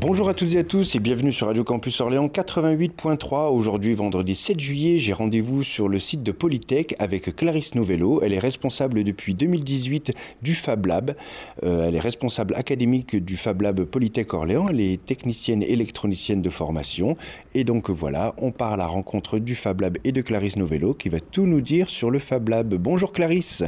Bonjour à toutes et à tous et bienvenue sur Radio Campus Orléans 88.3. Aujourd'hui, vendredi 7 juillet, j'ai rendez-vous sur le site de Polytech avec Clarisse Novello. Elle est responsable depuis 2018 du Fab Lab. Euh, elle est responsable académique du Fab Lab Polytech Orléans. Elle est technicienne électronicienne de formation. Et donc voilà, on part à la rencontre du Fab Lab et de Clarisse Novello qui va tout nous dire sur le Fab Lab. Bonjour Clarisse.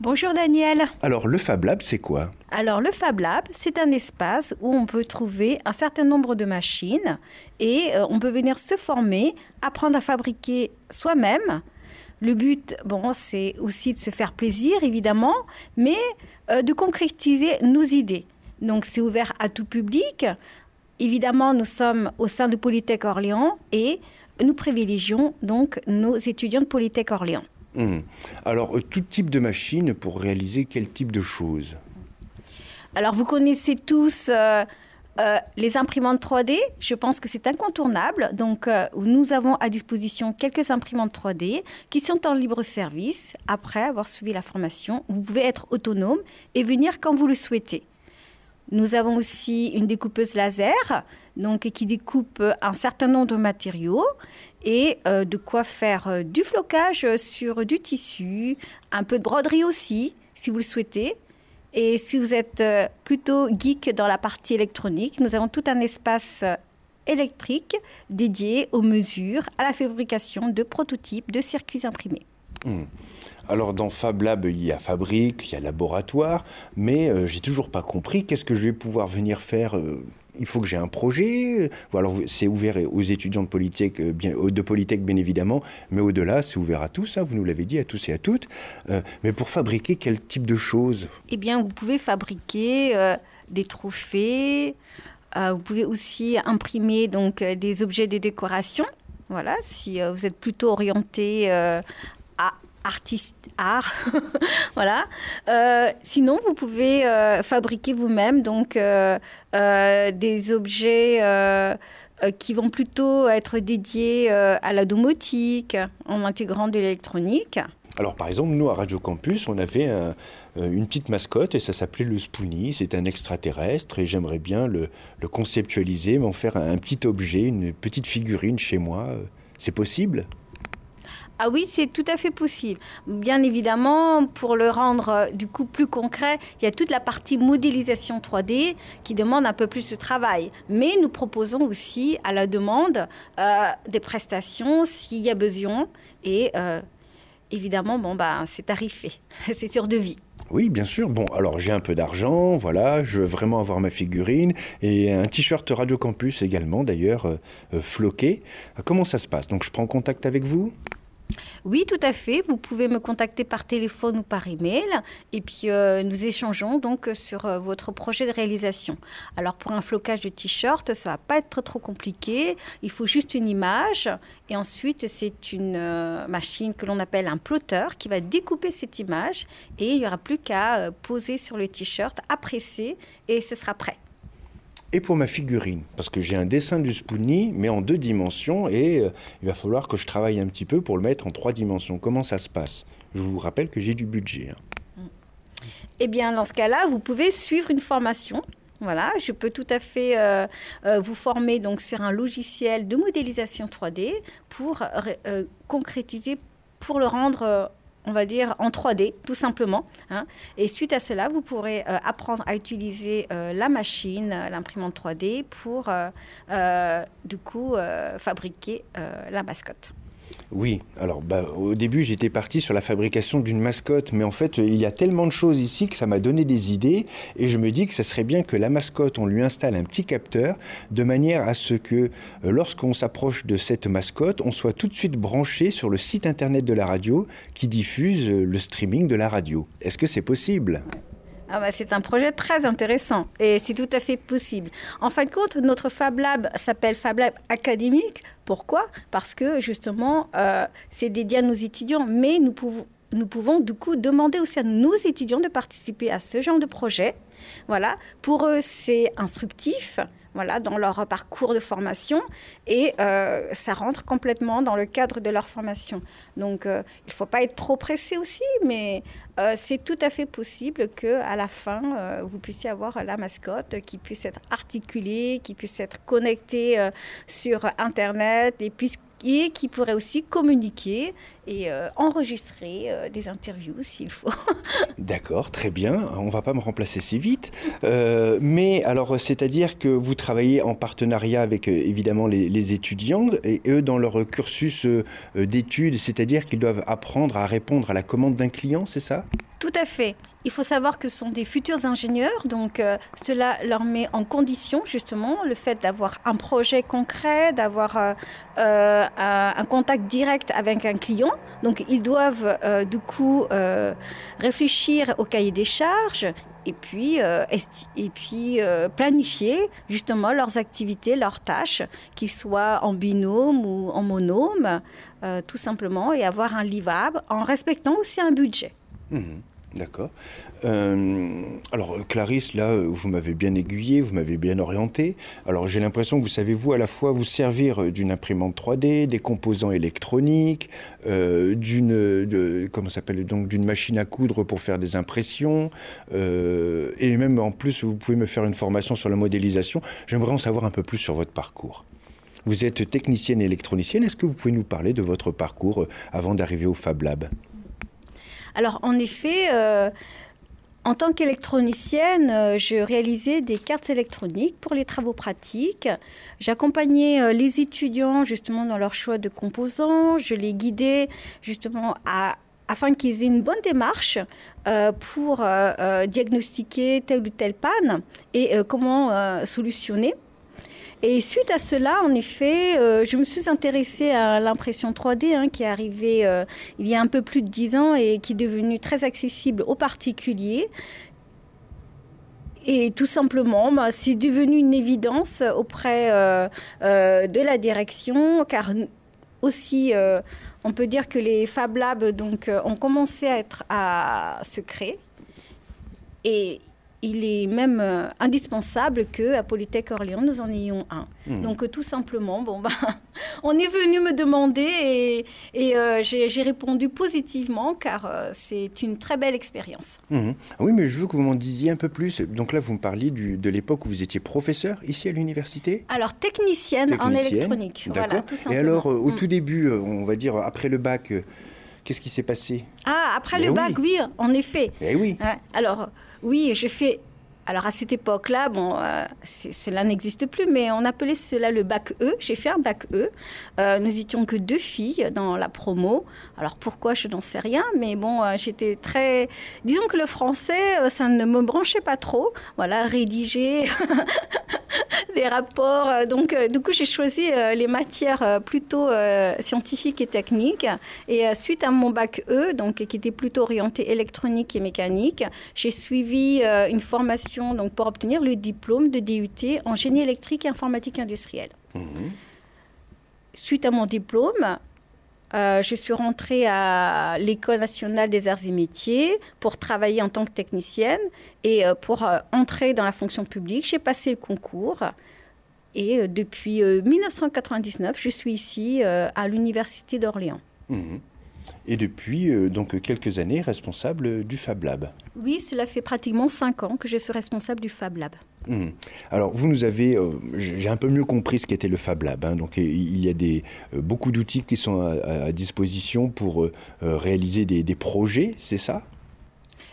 Bonjour Daniel. Alors le Fab Lab, c'est quoi? Alors le Fab Lab, c'est un espace où on peut trouver un certain nombre de machines et euh, on peut venir se former, apprendre à fabriquer soi-même. Le but, bon, c'est aussi de se faire plaisir évidemment, mais euh, de concrétiser nos idées. Donc c'est ouvert à tout public. Évidemment, nous sommes au sein de Polytech Orléans et nous privilégions donc nos étudiants de Polytech Orléans. Mmh. Alors, euh, tout type de machine pour réaliser quel type de choses Alors, vous connaissez tous euh, euh, les imprimantes 3D. Je pense que c'est incontournable. Donc, nous avons à disposition quelques imprimantes 3D qui sont en libre service. Après avoir suivi la formation, vous pouvez être autonome et venir quand vous le souhaitez. Nous avons aussi une découpeuse laser donc, qui découpe un certain nombre de matériaux et euh, de quoi faire euh, du flocage sur du tissu, un peu de broderie aussi, si vous le souhaitez. Et si vous êtes euh, plutôt geek dans la partie électronique, nous avons tout un espace électrique dédié aux mesures, à la fabrication de prototypes de circuits imprimés. Mmh. Alors dans Fab Lab, il y a fabrique, il y a laboratoire, mais euh, j'ai toujours pas compris qu'est-ce que je vais pouvoir venir faire. euh, il faut que j'ai un projet. Ou alors c'est ouvert aux étudiants de Polytech, euh, bien, de bien évidemment, mais au-delà, c'est ouvert à tous. hein, vous nous l'avez dit, à tous et à toutes. Euh, mais pour fabriquer quel type de choses? Eh bien, vous pouvez fabriquer euh, des trophées. euh, vous pouvez aussi imprimer donc euh, des objets de décoration. Voilà, si euh, vous êtes plutôt orienté euh, à artiste art, voilà. Euh, sinon, vous pouvez euh, fabriquer vous-même donc euh, des objets. qui vont plutôt être dédiés à la domotique en intégrant de l'électronique. Alors par exemple, nous à Radio Campus, on avait un- une petite mascotte et ça s'appelait le Spoonie. C'est un extraterrestre et j'aimerais bien le, conceptualiser, m'en faire un, petit objet, une petite figurine chez moi. C'est possible? Ah oui, c'est tout à fait possible. Bien évidemment, pour le rendre euh, du coup plus concret, il y a toute la partie modélisation 3D qui demande un peu plus de travail. Mais nous proposons aussi à la demande euh, des prestations s'il y a besoin. Et euh, évidemment, bon, bah, c'est tarifé, c'est sur devis. Oui, bien sûr. Bon, alors j'ai un peu d'argent, voilà, je veux vraiment avoir ma figurine et un t-shirt Radio Campus également, d'ailleurs, floqué. Comment ça se passe? Donc je prends contact avec vous? Oui, tout à fait. Vous pouvez me contacter par téléphone ou par email et puis euh, nous échangeons donc sur euh, votre projet de réalisation. Alors pour un flocage de t-shirt, ça va pas être trop compliqué. Il faut juste une image et ensuite c'est une euh, machine que l'on appelle un plotter qui va découper cette image et il n'y aura plus qu'à poser sur le t-shirt, à et ce sera prêt. Et pour ma figurine, parce que j'ai un dessin du Spoonie, mais en deux dimensions, et euh, il va falloir que je travaille un petit peu pour le mettre en trois dimensions. Comment ça se passe? Je vous rappelle que j'ai du budget. hein. Eh bien, dans ce cas-là, vous pouvez suivre une formation. Voilà, je peux tout à fait euh, euh, vous former donc sur un logiciel de modélisation 3D pour ré- concrétiser, pour le rendre, on va dire, en 3D, tout simplement. hein. Et suite à cela, vous pourrez euh, apprendre à utiliser euh, la machine, euh, l'imprimante 3D, pour du coup fabriquer la mascotte. Oui, alors bah, au début j'étais parti sur la fabrication d'une mascotte, mais en fait il y a tellement de choses ici que ça m'a donné des idées et je me dis que ça serait bien que la mascotte, on lui installe un petit capteur de manière à ce que euh, lorsqu'on s'approche de cette mascotte, on soit tout de suite branché sur le site internet de la radio qui diffuse euh, le streaming de la radio. Est-ce que c'est possible? Ah bah, c'est un projet très intéressant et c'est tout à fait possible. En fin de compte, notre Fab Lab s'appelle Fab Lab académique. Pourquoi? Parce que justement, euh, c'est dédié à nos étudiants, mais nous nous pouvons du coup demander aussi à nos étudiants de participer à ce genre de projet. Voilà, pour eux, c'est instructif voilà, dans leur parcours de formation et euh, ça rentre complètement dans le cadre de leur formation. Donc euh, il ne faut pas être trop pressé aussi, mais euh, c'est tout à fait possible que à la fin vous puissiez avoir la mascotte qui puisse être articulée, qui puisse être connectée sur Internet et puisse et qui pourrait aussi communiquer et euh, enregistrer euh, des interviews s'il faut. D'accord, très bien. On ne va pas me remplacer si vite. Euh, mais alors, c'est-à-dire que vous travaillez en partenariat avec évidemment les, les, étudiants et eux dans leur cursus d'études, c'est-à-dire qu'ils doivent apprendre à répondre à la commande d'un client, c'est ça? Tout à fait. Il faut savoir que ce sont des futurs ingénieurs, donc euh, cela leur met en condition justement le fait d'avoir un projet concret, d'avoir euh, euh, un, contact direct avec un client. Donc ils doivent du coup réfléchir au cahier des charges et puis, et puis planifier justement leurs activités, leurs tâches, qu'ils soient en binôme ou en monôme, tout simplement, et avoir un livrable en respectant aussi un budget. Mmh. D'accord. Euh, alors, Clarisse, là, vous m'avez bien aiguillé, vous m'avez bien orienté. Alors, j'ai l'impression que vous savez, vous, à la fois vous servir d'une imprimante 3D, des composants électroniques, euh, d'une, comment s'appelle, donc d'une machine à coudre pour faire des impressions, euh, et même en plus, vous pouvez me faire une formation sur la modélisation. J'aimerais en savoir un peu plus sur votre parcours. Vous êtes technicienne électronicienne. Est-ce que vous pouvez nous parler de votre parcours avant d'arriver au Fab Lab? Alors en effet, euh, en tant qu'électronicienne, euh, je réalisais des cartes électroniques pour les travaux pratiques. J'accompagnais euh, les étudiants justement dans leur choix de composants. Je les guidais justement afin qu'ils aient une bonne démarche pour diagnostiquer telle ou telle panne et comment solutionner. Et suite à cela, en effet, euh, je me suis intéressée à l'impression 3D hein, qui est arrivée euh, il y a un peu plus de 10 ans et qui est devenue très accessible aux particuliers. Et tout simplement, bah, c'est devenu une évidence auprès euh, de la direction, car aussi, on peut dire que les Fab Labs donc, ont commencé à, se créer. Il est même euh, indispensable qu'à Polytech Orléans, nous en ayons un. Hmm. Donc euh, tout simplement, bon, bah, on est venu me demander et, euh, j'ai répondu positivement car c'est une très belle expérience. Hmm. Oui, mais je veux que vous m'en disiez un peu plus. Donc là, vous me parliez du, de l'époque où vous étiez professeur ici à l'université? Alors technicienne, en électronique. D'accord. et alors, au hmm. tout début, on va dire après le bac, qu'est-ce qui s'est passé? Ah, après le bac, oui, en effet. Eh oui. alors, oui, j'ai fait alors à cette époque-là, bon, euh, cela n'existe plus, mais on appelait cela le bac E. J'ai fait un bac E. Euh, nous étions que deux filles dans la promo. Alors pourquoi, je n'en sais rien, mais bon, euh, j'étais très... Disons que le français, ça ne me branchait pas trop. Voilà, rédiger des rapports. Donc du coup, j'ai choisi les matières plutôt scientifiques et techniques. Et suite à mon bac E, donc qui était plutôt orienté électronique et mécanique, j'ai suivi une formation donc, pour obtenir le diplôme de DUT en génie électrique et informatique industrielle. Mhm. Suite à mon diplôme, euh, je suis rentrée à l'École nationale des arts et métiers pour travailler en tant que technicienne et euh, pour euh, entrer dans la fonction publique. J'ai passé le concours et depuis 1999, je suis ici à l'Université d'Orléans. Mhm et depuis euh, donc quelques années responsable du Fab Lab. Oui, cela fait pratiquement cinq ans que je suis responsable du Fab Lab. Hmm. Alors vous nous avez, euh, j'ai un peu mieux compris ce qu'était le Fab Lab. Hein. donc il y a des, euh, beaucoup d'outils qui sont à, disposition pour réaliser des, projets, c'est ça?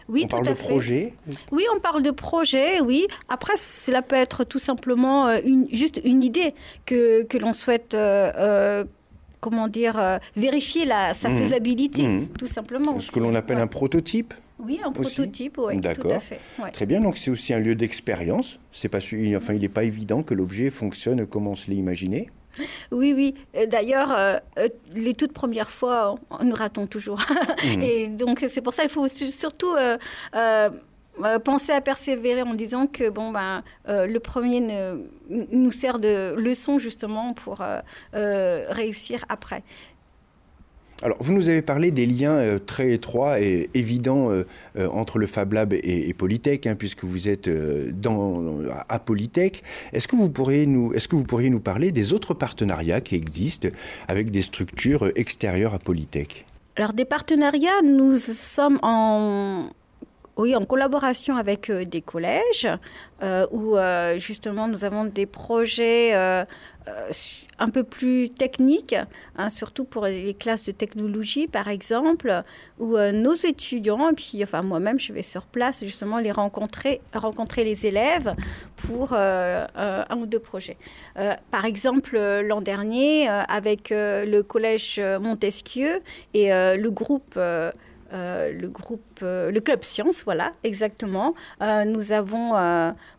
Oui, on parle de projet? Oui, on parle de projet, oui. Après, cela peut être tout simplement une, juste une idée que, que l'on souhaite comment dire, euh, vérifier la, sa mmh. faisabilité, mmh. tout simplement. Ce que l'on appelle un prototype oui, un prototype, oui, D'accord. Très bien, donc c'est aussi un lieu d'expérience. C'est pas, enfin, il n'est pas évident que l'objet fonctionne comme on se l'est imaginé. Oui, oui. Euh, d'ailleurs, euh, les toutes premières fois, nous ratons toujours. Mmh. Et donc, c'est pour ça qu'il faut surtout penser à persévérer en disant que bon, ben, le premier nous sert de leçon justement pour réussir après. Alors, vous nous avez parlé des liens euh, très étroits et évidents euh, euh, entre le Fab Lab et, Polytech, hein, puisque vous êtes dans, à Polytech. Est-ce que, vous pourriez nous, est-ce que vous pourriez nous parler des autres partenariats qui existent avec des structures extérieures à Polytech? Alors, des partenariats, nous sommes en, oui, en collaboration avec des collèges, où justement nous avons des projets euh, un peu plus technique, hein, surtout pour les classes de technologie par exemple, où euh, nos étudiants, et puis enfin moi-même je vais sur place justement les rencontrer, rencontrer les élèves pour euh, un ou deux projets. par exemple l'an dernier avec le collège Montesquieu et le groupe euh, le groupe, euh, le club science, voilà, exactement. Euh, nous avons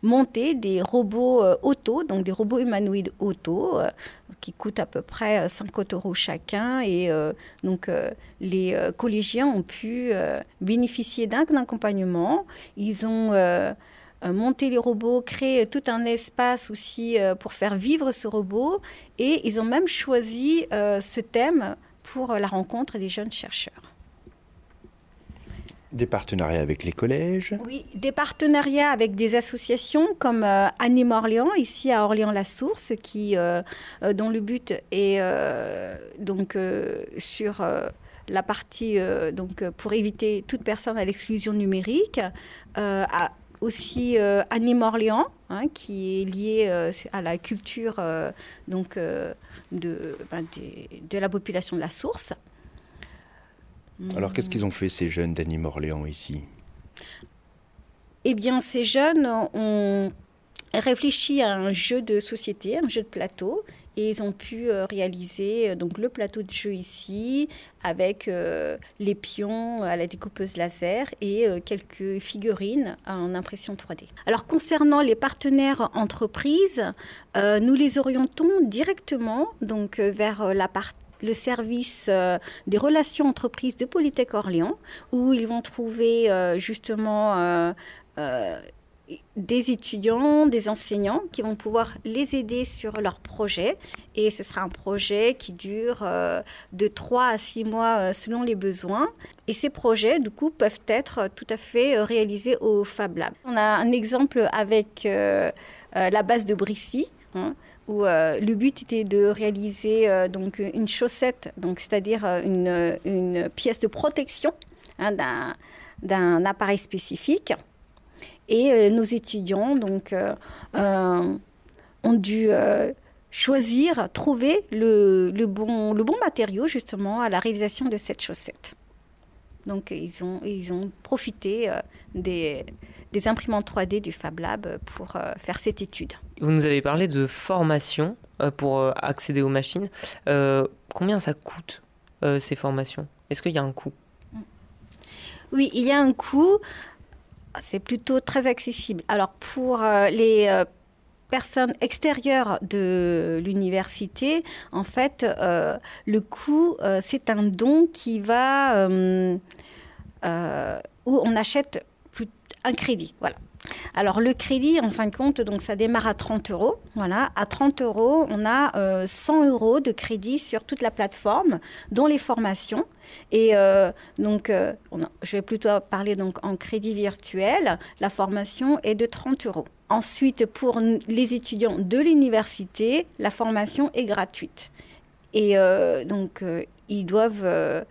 monté des robots auto, donc des robots humanoïdes auto, qui coûtent à peu près 50 euros chacun. Et donc, les collégiens ont pu bénéficier d'un accompagnement. Ils ont monté les robots, créé tout un espace aussi pour faire vivre ce robot. Et ils ont même choisi ce thème pour la rencontre des jeunes chercheurs. Des partenariats avec les collèges Oui, des partenariats avec des associations comme euh, Anime Orléans, ici à Orléans-la-Source, qui, euh, euh, dont le but est donc sur la partie donc pour éviter toute personne à l'exclusion numérique. Aussi Anime Orléans, hein, qui est lié à la culture donc, de, ben, de la population de la source. Alors qu'est-ce qu'ils ont fait ces jeunes d'Anime Orléans ici? Eh bien ces jeunes ont réfléchi à un jeu de société, un jeu de plateau, et ils ont pu euh, réaliser euh, donc le plateau de jeu ici avec euh, les pions à la découpeuse laser et quelques figurines en impression 3D. Alors concernant les partenaires entreprises, nous les orientons directement donc vers la partie le service euh, des relations entreprises de Polytech Orléans, où ils vont trouver euh, justement euh, des étudiants, des enseignants qui vont pouvoir les aider sur leur projet. Et ce sera un projet qui dure de 3 à 6 mois selon les besoins. Et ces projets, du coup, peuvent être tout à fait réalisés au Fab Lab. On a un exemple avec la base de Brissy. Hein, où euh, le but était de réaliser euh, donc une chaussette, donc c'est-à-dire euh, une, pièce de protection hein, d'un appareil spécifique. Et nos étudiants donc ont dû choisir, trouver le, le, bon, le bon matériau justement à la réalisation de cette chaussette. Donc ils ont, ils ont profité des, des imprimantes 3D du Fab Lab pour faire cette étude. Vous nous avez parlé de formation euh, pour euh, accéder aux machines. Euh, combien ça coûte ces formations? Est-ce qu'il y a un coût? Oui, il y a un coût. C'est plutôt très accessible. Alors pour les personnes extérieures de l'université, en fait, le coût, c'est un don qui va où on achète un crédit. Voilà. Alors le crédit, en fin de compte, donc ça démarre à 30 euros. Voilà, à 30 euros, on a 100 euh, euros de crédit sur toute la plateforme, dont les formations. Et euh, donc, euh, je vais plutôt parler donc en crédit virtuel. La formation est de 30 euros. Ensuite, pour les étudiants de l'université, la formation est gratuite. Et donc, ils doivent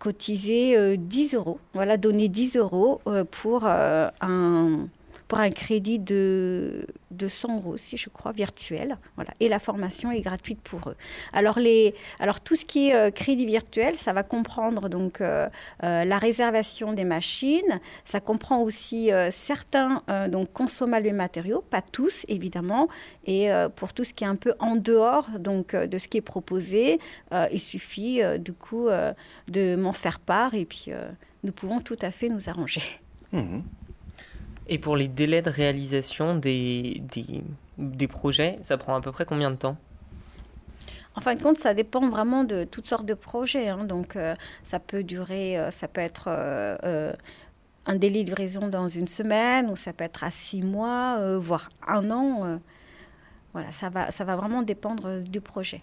cotiser 10 euros. Voilà, donner 10 euros pour un pour un crédit de, de 100 euros aussi, je crois, virtuel. Voilà. Et la formation est gratuite pour eux. Alors, les, alors tout ce qui est euh, crédit virtuel, ça va comprendre donc euh, euh, la réservation des machines. Ça comprend aussi certains donc consommables matériaux, pas tous évidemment. Et pour tout ce qui est un peu en dehors donc de ce qui est proposé, il suffit du coup de m'en faire part et puis nous pouvons tout à fait nous arranger. Mmh et pour les délais de réalisation des, des, projets, ça prend à peu près combien de temps? En fin de compte, ça dépend vraiment de toutes sortes de projets. Hein. Donc, euh, ça peut durer, euh, ça peut être euh, un délai de livraison dans une semaine, ou ça peut être à six mois, voire un an. voilà, ça va, ça va vraiment dépendre du projet.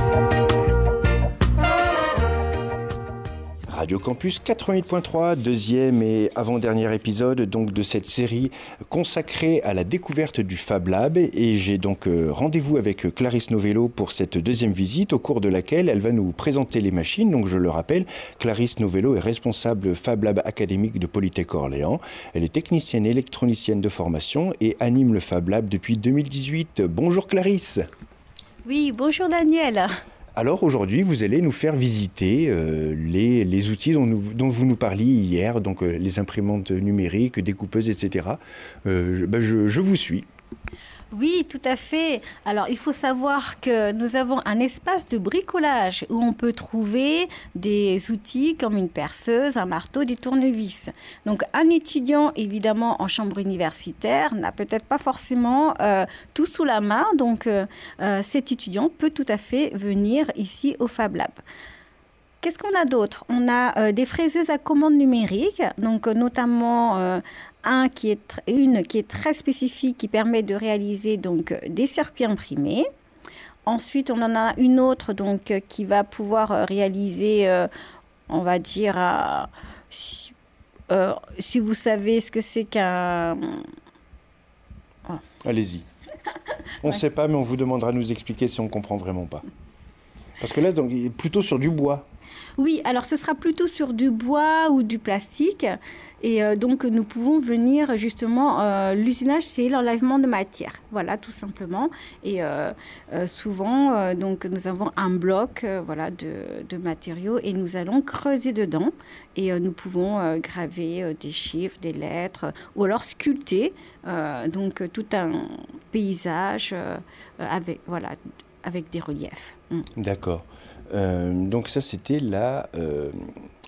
Radio Campus 88.3, deuxième et avant-dernier épisode donc de cette série consacrée à la découverte du Fab Lab et j'ai donc euh, rendez-vous avec Clarisse Novello pour cette deuxième visite au cours de laquelle elle va nous présenter les machines. Donc je le rappelle, Clarisse Novello est responsable Fab Lab académique de Polytech Orléans. Elle est technicienne électronicienne de formation et anime le Fab Lab depuis 2018. Bonjour Clarisse. Oui, bonjour Daniel. Alors aujourd'hui, vous allez nous faire visiter euh, les, outils dont, vous nous parliez hier, donc euh, les imprimantes numériques, découpeuses, etc. Euh, ben, je vous suis. Oui, tout à fait. Alors, il faut savoir que nous avons un espace de bricolage où on peut trouver des outils comme une perceuse, un marteau, des tournevis. Donc, un étudiant, évidemment, en chambre universitaire, n'a peut-être pas forcément euh, tout sous la main. Donc, euh, euh, cet étudiant peut tout à fait venir ici au Fab Lab. Qu'est-ce qu'on a d'autre? On a des fraiseuses à commande numérique, donc notamment un qui est une qui est très spécifique qui permet de réaliser donc des circuits imprimés. Ensuite, on en a une autre donc qui va pouvoir réaliser, euh, on va dire, euh, si, vous savez ce que c'est qu'un. Oh. Allez-y. On ne sait pas, mais on vous demandera de nous expliquer si on comprend vraiment pas. Parce que là, donc, il est plutôt sur du bois. Oui, alors ce sera plutôt sur du bois ou du plastique. Et euh, donc, nous pouvons venir justement, euh, l'usinage, c'est l'enlèvement de matière. Voilà, tout simplement. Et euh, souvent, donc, nous avons un bloc voilà, de, matériaux et nous allons creuser dedans. Et nous pouvons graver des chiffres, des lettres, ou alors sculpter donc, tout un paysage avec, voilà, avec des reliefs. Mm. D'accord. Donc ça, c'était la,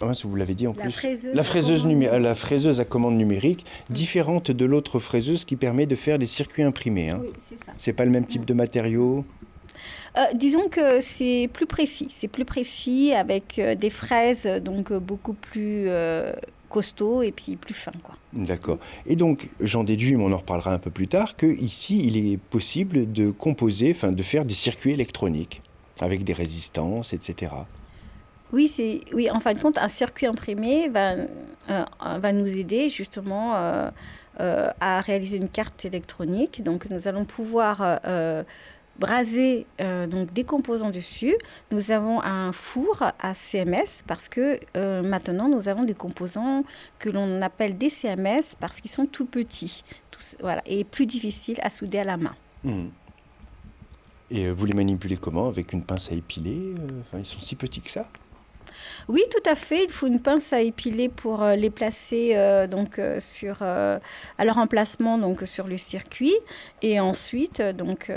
ah, vous l'avez dit en la plus. Fraiseuse la fraiseuse, la fraiseuse à commande numérique, différente de l'autre fraiseuse qui permet de faire des circuits imprimés. Hein. Oui, c'est ça. C'est pas le même type de matériau? Euh, disons que c'est plus précis, c'est plus précis avec euh, des fraises donc euh, beaucoup plus costauds et puis plus fins quoi. D'accord. Et donc j'en déduis, mais on en reparlera un peu plus tard, que ici il est possible de composer, enfin de faire des circuits électroniques avec des résistances, etc. Oui, c'est oui. En fin de compte, un circuit imprimé va, euh, va nous aider justement euh, euh, à réaliser une carte électronique. Donc, nous allons pouvoir braser donc des composants dessus. Nous avons un four à CMS parce que maintenant nous avons des composants que l'on appelle des CMS parce qu'ils sont tout petits, voilà, et plus difficiles à souder à la main. Mmh. Et vous les manipulez comment Avec une pince à épiler Ils sont si petits que ça? Oui, tout à fait. Il faut une pince à épiler pour euh, les placer euh, donc euh, sur à leur emplacement donc sur le circuit et ensuite donc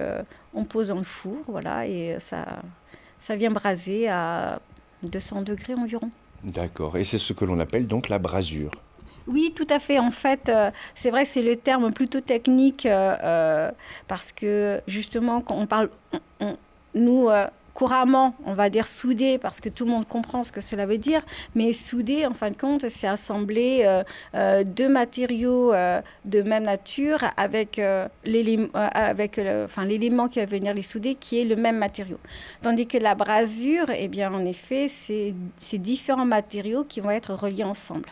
on pose dans le four, voilà et ça ça vient braser à 200 degrés environ. D'accord. Et c'est ce que l'on appelle donc la brasure. Oui, tout à fait. En fait, c'est vrai que c'est le terme plutôt technique parce que justement, quand on parle, nous, couramment, on va dire souder, parce que tout le monde comprend ce que cela veut dire, mais souder, en fin de compte, c'est assembler euh, euh, deux matériaux euh, de même nature avec l'élément qui va venir les souder, qui est le même matériau. Tandis que la brasure, eh bien, en effet, c'est différents matériaux qui vont être reliés ensemble.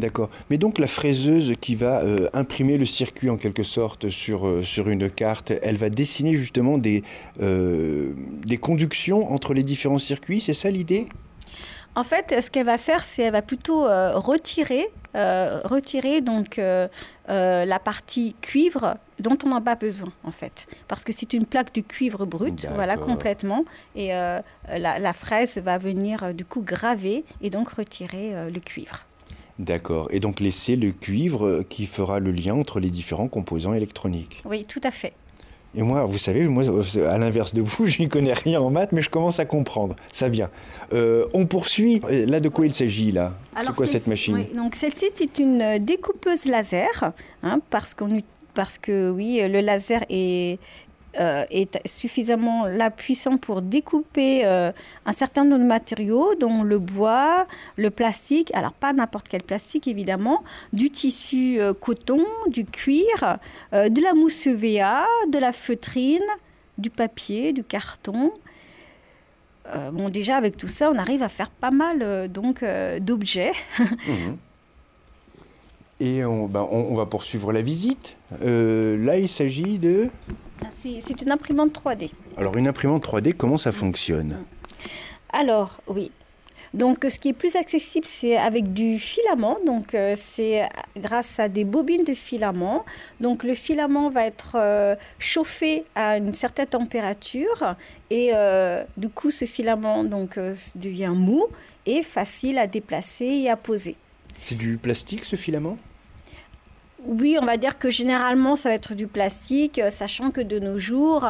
D'accord. Mais donc la fraiseuse qui va euh, imprimer le circuit en quelque sorte sur, euh, sur une carte, elle va dessiner justement des, euh, des conductions entre les différents circuits, c'est ça l'idée? En fait, ce qu'elle va faire, c'est qu'elle va plutôt retirer, retirer donc la partie cuivre dont on n'a pas besoin en fait, parce que c'est une plaque de cuivre brut, voilà complètement, et la, la, fraise va venir du coup graver et donc retirer le cuivre. D'accord. Et donc laisser le cuivre qui fera le lien entre les différents composants électroniques. Oui, tout à fait. Et moi, vous savez, moi, à l'inverse de vous, je n'y connais rien en maths, mais je commence à comprendre. Ça vient. Euh, on poursuit. Là, de quoi il s'agit là? C'est quoi cette machine? oui, Donc celle-ci, c'est une découpeuse laser, hein, parce qu'on parce que oui, le laser est, euh, est suffisamment là puissant pour découper euh, un certain nombre de matériaux, dont le bois, le plastique, alors pas n'importe quel plastique évidemment, du tissu euh, coton, du cuir, de la mousse EVA, de la feutrine, du papier, du carton. bon, déjà avec tout ça, on arrive à faire pas mal donc d'objets. Mhm. Et ben, on, va poursuivre la visite. là, il s'agit de... C'est une imprimante 3D. Alors une imprimante 3D, comment ça fonctionne? Alors oui. Donc ce qui est plus accessible, c'est avec du filament. Donc euh, c'est grâce à des bobines de filament. Donc le filament va être euh, chauffé à une certaine température et euh, du coup ce filament donc devient mou et facile à déplacer et à poser. C'est du plastique ce filament? Oui, on va dire que généralement, ça va être du plastique, euh, sachant que de nos jours,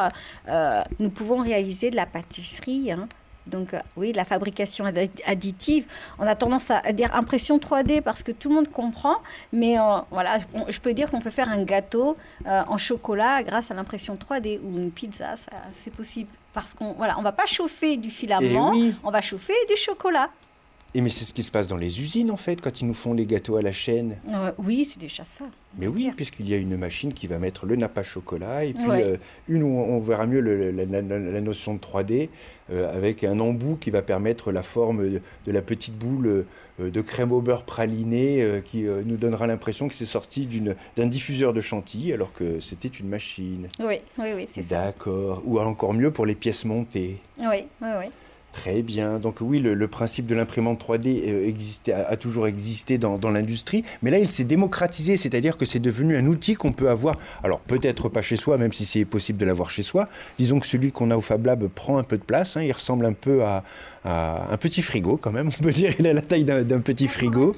euh, nous pouvons réaliser de la pâtisserie. Hein. Donc euh, oui, la fabrication additive. On a tendance à dire impression 3D parce que tout le monde comprend, mais voilà, je peux dire qu'on peut faire un gâteau en chocolat grâce à l'impression 3D ou une pizza, c'est possible parce qu'on voilà, on va pas chauffer du filament, eh on va chauffer du chocolat. Et mais c'est ce qui se passe dans les usines en fait, quand ils nous font les gâteaux à la chaîne. Euh, oui, c'est déjà ça. Mais oui, puisqu'il y a une machine qui va mettre le nappe à chocolat et puis euh, une où on verra mieux la, notion de 3D euh, avec un embout qui va permettre la forme de, la petite boule de crème au beurre praliné qui nous donnera l'impression que c'est sorti d'un diffuseur de chantilly alors que c'était une machine. Oui, oui, oui, c'est ça. D'accord. Ou encore mieux pour les pièces montées. Oui, oui, oui. Très bien. Donc oui, le, principe de l'imprimante 3D euh, a, toujours existé dans, l'industrie, mais là, il s'est démocratisé, c'est-à-dire que c'est devenu un outil qu'on peut avoir, alors peut-être pas chez soi, même si c'est possible de l'avoir chez soi. Disons que celui qu'on a au Fab Lab prend un peu de place, hein. il ressemble un peu à, un petit frigo quand même, on peut dire, il a la taille d'un petit frigo.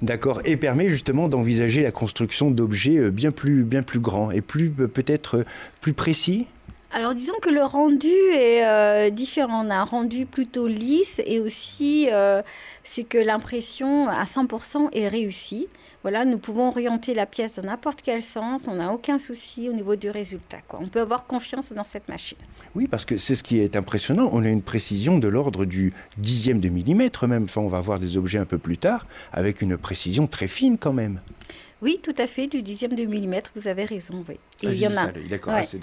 D'accord, et permet justement d'envisager la construction d'objets euh, bien plus, bien plus grands et plus euh, peut-être plus précis alors disons que le rendu est euh, différent. On a un rendu plutôt lisse et aussi euh, c'est que l'impression à 100% est réussie. Voilà, nous pouvons orienter la pièce dans n'importe quel sens, on n'a aucun souci au niveau du résultat. On peut avoir confiance dans cette machine. Oui, parce que c'est ce qui est impressionnant. On a une précision de l'ordre du dixième de millimètre même. Enfin, on va voir des objets un peu plus tard avec une précision très fine quand même. Oui, tout à fait, du dixième de millimètre, vous avez raison, oui. Et ah, il y en a.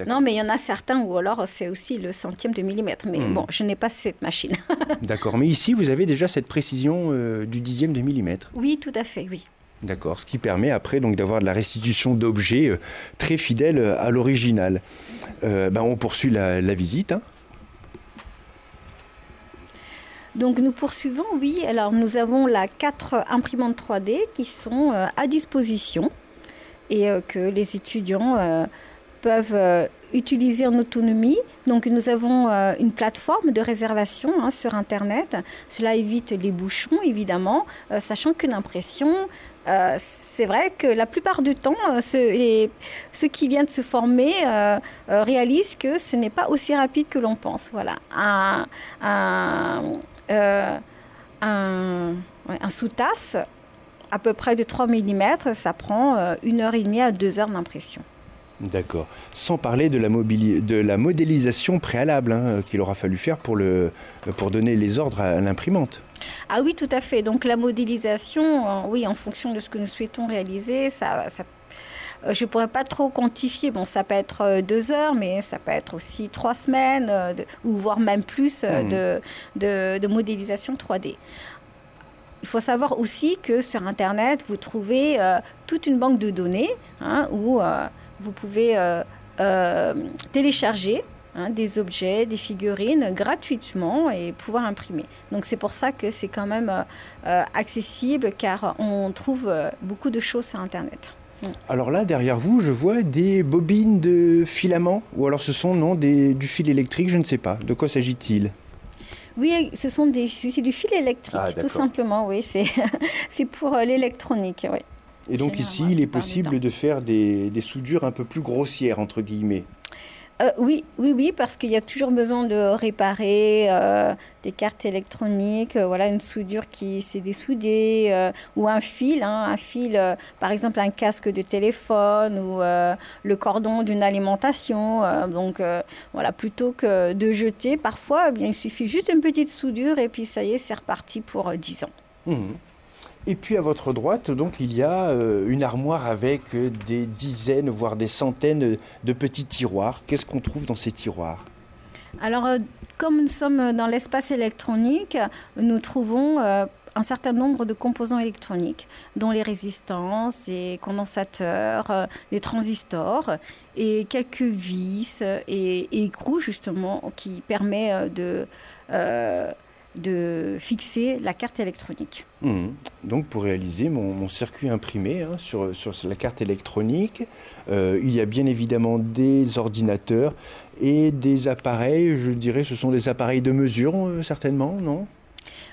non, mais il y en a certains ou alors c'est aussi le centième de millimètre. Mais hmm. bon, je n'ai pas cette machine. d'accord, mais ici vous avez déjà cette précision euh, du dixième de millimètre. Oui, tout à fait, oui. D'accord, ce qui permet après donc d'avoir de la restitution d'objets euh, très fidèles euh, à l'original. ben, on poursuit la, visite. Hein. Donc nous poursuivons, oui. Alors nous avons la quatre imprimantes 3D qui sont euh, à disposition et euh, que les étudiants euh, peuvent utiliser en autonomie. Donc nous avons une plateforme de réservation hein, sur Internet. Cela évite les bouchons, évidemment, sachant qu'une impression, c'est vrai que la plupart du temps, ceux, qui viennent se former réalisent que ce n'est pas aussi rapide que l'on pense. Voilà. Un, sous-tasse à peu près de 3 mm, ça prend euh, une heure et demie à deux heures d'impression. D'accord. Sans parler de la, de la modélisation préalable hein, qu'il aura fallu faire pour, le, pour donner les ordres à l'imprimante. Ah oui, tout à fait. Donc la modélisation, oui, en fonction de ce que nous souhaitons réaliser, ça, ça euh, je ne pourrais pas trop quantifier. Bon, ça peut être euh, deux heures, mais ça peut être aussi trois semaines, euh, ou voire même plus hmm. de, de, modélisation 3D. Il faut savoir aussi que sur Internet, vous trouvez toute une banque de données hein, où vous pouvez télécharger hein, des objets, des figurines gratuitement et pouvoir imprimer. Donc c'est pour ça que c'est quand même accessible car on trouve beaucoup de choses sur Internet. Alors là, derrière vous, je vois des bobines de filaments, ou alors ce sont non, des, du fil électrique, je ne sais pas. De quoi s'agit-il? Oui, ce sont des, c'est du fil électrique, ah, tout simplement. Oui, c'est, c'est pour euh, l'électronique. Oui. Et donc ici, il est possible de faire des, des, soudures un peu plus grossières, entre guillemets. Euh, oui, oui, oui, parce qu'il y a toujours besoin de réparer euh, des cartes électroniques, euh, voilà, une soudure qui s'est dessoudée, ou un fil, hein, un fil, par exemple un casque de téléphone ou le cordon d'une alimentation. donc voilà, plutôt que de jeter, parfois, eh bien, il suffit juste une petite soudure et puis ça y est, c'est reparti pour 10 ans. Mmh. Et puis à votre droite, donc, il y a euh, une armoire avec euh, des dizaines, voire des centaines de petits tiroirs. Qu'est-ce qu'on trouve dans ces tiroirs? Alors, euh, comme nous sommes dans l'espace électronique, nous trouvons un certain nombre de composants électroniques, dont les résistances, les condensateurs, les transistors, et quelques vis et, écrous, justement, qui permettent de de fixer la carte électronique. Mmh. Donc pour réaliser mon, circuit imprimé hein, sur, sur, la carte électronique, euh, il y a bien évidemment des ordinateurs et des appareils, je dirais ce sont des appareils de mesure euh, certainement, non?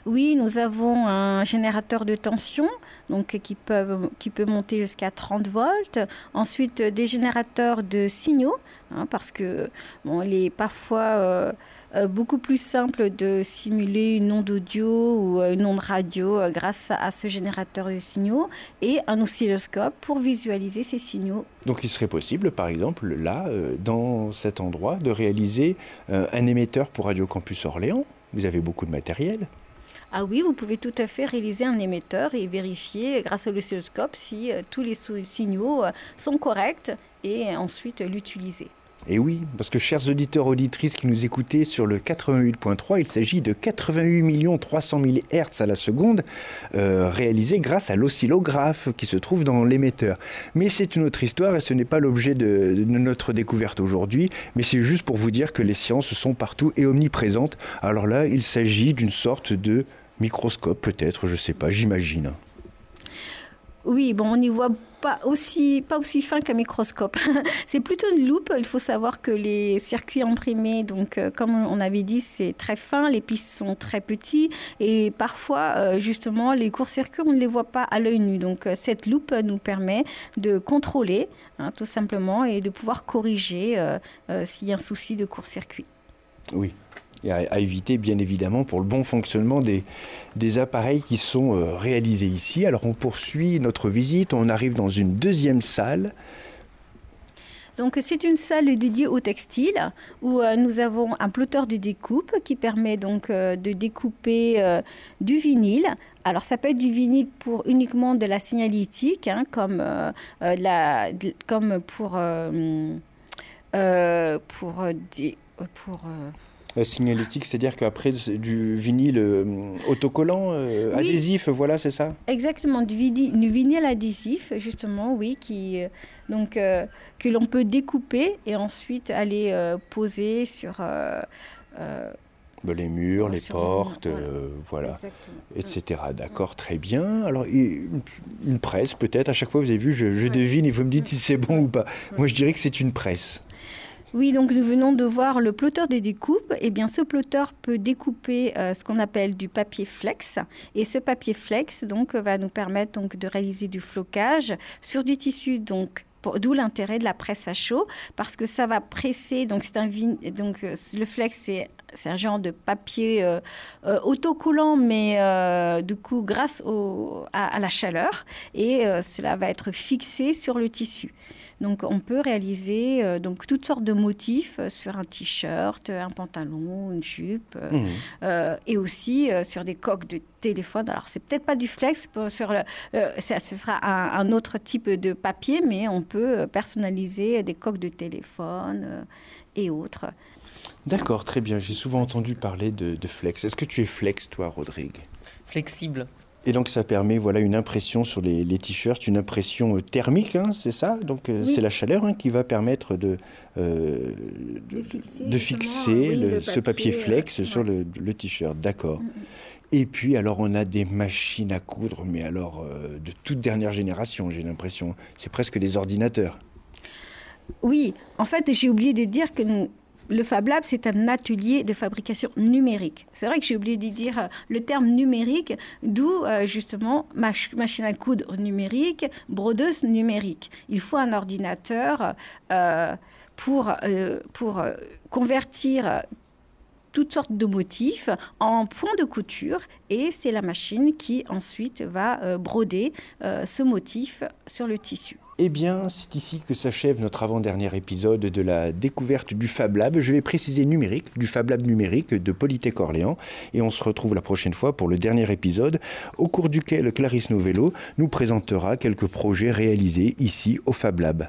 Oui, nous avons un générateur de tension donc, qui, peuvent, qui peut monter jusqu'à 30 volts. Ensuite, des générateurs de signaux, hein, parce que bon, les, parfois euh, beaucoup plus simple de simuler une onde audio ou euh, une onde radio euh, grâce à, ce générateur de signaux et un oscilloscope pour visualiser ces signaux. Donc il serait possible, par exemple, là, dans cet endroit, de réaliser un émetteur pour Radio Campus Orléans. Vous avez beaucoup de matériel. Ah oui, vous pouvez tout à fait réaliser un émetteur et vérifier grâce à l'oscilloscope si tous les signaux sont corrects et ensuite l'utiliser. Et oui, parce que chers auditeurs, auditrices qui nous écoutez sur le 88.3, il s'agit de 88 300 000 Hertz à la seconde, euh, réalisés grâce à l'oscillographe qui se trouve dans l'émetteur. Mais c'est une autre histoire et ce n'est pas l'objet de, de, notre découverte aujourd'hui, mais c'est juste pour vous dire que les sciences sont partout et omniprésentes. Alors là, il s'agit d'une sorte de microscope peut-être, je ne sais pas, j'imagine. Oui, bon, on y voit pas aussi, pas aussi fin qu'un microscope. c'est plutôt une loupe. Il faut savoir que les circuits imprimés, donc euh, comme on avait dit, c'est très fin, les pistes sont très petits et parfois, euh, justement, les courts-circuits, on ne les voit pas à l'œil nu. Donc euh, cette loupe nous permet de contrôler, hein, tout simplement, et de pouvoir corriger s'il y a un souci de court-circuit. Oui, et à, éviter bien évidemment pour le bon fonctionnement des, appareils qui sont euh, réalisés ici. Alors on poursuit notre visite, on arrive dans une deuxième salle. Donc c'est une salle dédiée au textile où euh, nous avons un plotter de découpe qui permet donc euh, de découper du vinyle. Alors ça peut être du vinyle pour uniquement de la signalétique, hein, comme pour pour, pour signalétique, c'est-à-dire qu'après du vinyle euh, autocollant, euh, adhésif, voilà, c'est ça? Exactement, du vinyle, du vinyle, adhésif, justement, oui, qui, euh, donc, que l'on peut découper et ensuite aller poser sur... les murs, les portes, voilà, etc. D'accord, très bien. Alors, une, presse peut-être, à chaque fois vous avez vu, je, je devine et vous me dites si c'est bon ou pas. Moi je dirais que c'est une presse. Oui, donc nous venons de voir le plotter de découpe. Eh bien, ce plotter peut découper euh, ce qu'on appelle du papier flex. Et ce papier flex, donc, va nous permettre donc de réaliser du flocage sur du tissu, donc D'où l'intérêt de la presse à chaud, parce que ça va presser. Donc, c'est un donc euh, le flex, c'est un genre de papier euh, autocollant, mais du coup, grâce à, la chaleur, et cela va être fixé sur le tissu. Donc on peut réaliser euh, donc toutes sortes de motifs euh, sur un t-shirt, un pantalon, une jupe, euh, mmh. et aussi sur des coques de téléphone. Alors c'est peut-être pas du flex, sur le, ce sera un, autre type de papier, mais on peut personnaliser des coques de téléphone et autres. D'accord, très bien. J'ai souvent entendu parler de, de flex. Est-ce que tu es flex, toi, Rodrigue? Flexible. Et donc ça permet voilà une impression sur les, t-shirts, une impression euh, thermique, hein, c'est ça? Donc euh, c'est la chaleur hein, qui va permettre de, euh, de, fixer, ce papier flex sur le, t-shirt. D'accord. Mm, mm. Et puis alors on a des machines à coudre, mais alors de toute dernière génération, j'ai l'impression. C'est presque des ordinateurs. Oui, en fait j'ai oublié de dire que nous, le Fab Lab, c'est un atelier de fabrication numérique. C'est vrai que j'ai oublié de dire euh, le terme numérique, d'où euh, justement machine à coudre numérique, brodeuse numérique. Il faut un ordinateur euh, pour, pour convertir toutes sortes de motifs en point de couture et c'est la machine qui ensuite va euh, broder euh, ce motif sur le tissu. Eh bien, c'est ici que s'achève notre avant-dernier épisode de la découverte du Fab Lab. Je vais préciser numérique, du Fab Lab numérique de Polytech Orléans. Et on se retrouve la prochaine fois pour le dernier épisode, au cours duquel Clarisse Novello nous présentera quelques projets réalisés ici au Fab Lab.